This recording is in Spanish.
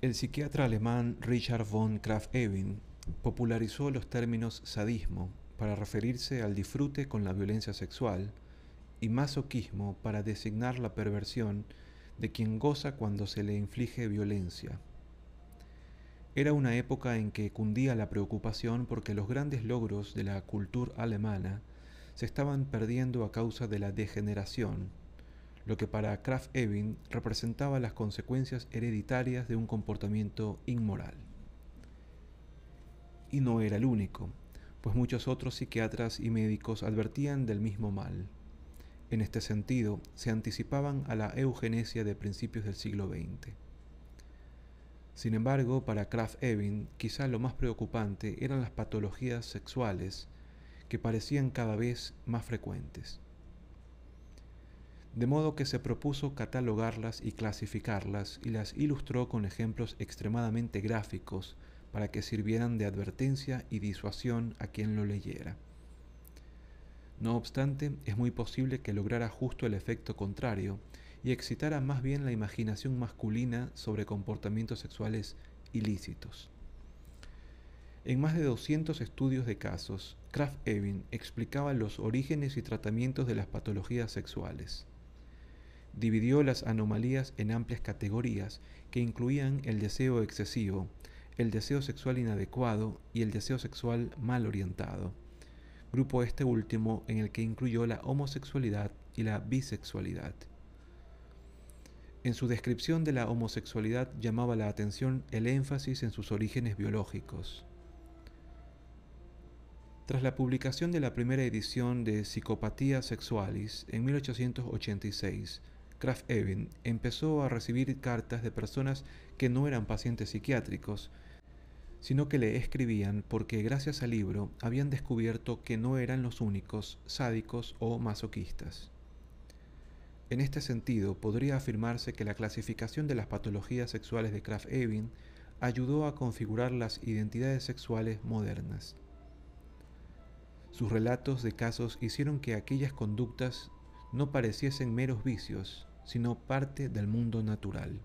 El psiquiatra alemán Richard von Krafft-Ebing popularizó los términos sadismo para referirse al disfrute con la violencia sexual y masoquismo para designar la perversión de quien goza cuando se le inflige violencia. Era una época en que cundía la preocupación porque los grandes logros de la cultura alemana se estaban perdiendo a causa de la degeneración, lo que para Kraft-Ebing representaba las consecuencias hereditarias de un comportamiento inmoral. Y no era el único, pues muchos otros psiquiatras y médicos advertían del mismo mal. En este sentido, se anticipaban a la eugenesia de principios del siglo XX. Sin embargo, para Kraft-Ebing, quizá lo más preocupante eran las patologías sexuales, que parecían cada vez más frecuentes. De modo que se propuso catalogarlas y clasificarlas y las ilustró con ejemplos extremadamente gráficos para que sirvieran de advertencia y disuasión a quien lo leyera. No obstante, es muy posible que lograra justo el efecto contrario y excitara más bien la imaginación masculina sobre comportamientos sexuales ilícitos. En más de 200 estudios de casos, Kraft-Ebing explicaba los orígenes y tratamientos de las patologías sexuales. Dividió las anomalías en amplias categorías que incluían el deseo excesivo, el deseo sexual inadecuado y el deseo sexual mal orientado grupo este último en el que incluyó la homosexualidad y la bisexualidad. En su descripción de la homosexualidad llamaba la atención el énfasis en sus orígenes biológicos. Tras la publicación de la primera edición de Psicopatía Sexualis en 1886, Kraft Ebing empezó a recibir cartas de personas que no eran pacientes psiquiátricos, sino que le escribían porque gracias al libro habían descubierto que no eran los únicos sádicos o masoquistas. En este sentido, podría afirmarse que la clasificación de las patologías sexuales de Kraft-Ebing ayudó a configurar las identidades sexuales modernas. Sus relatos de casos hicieron que aquellas conductas no pareciesen meros vicios, sino parte del mundo natural.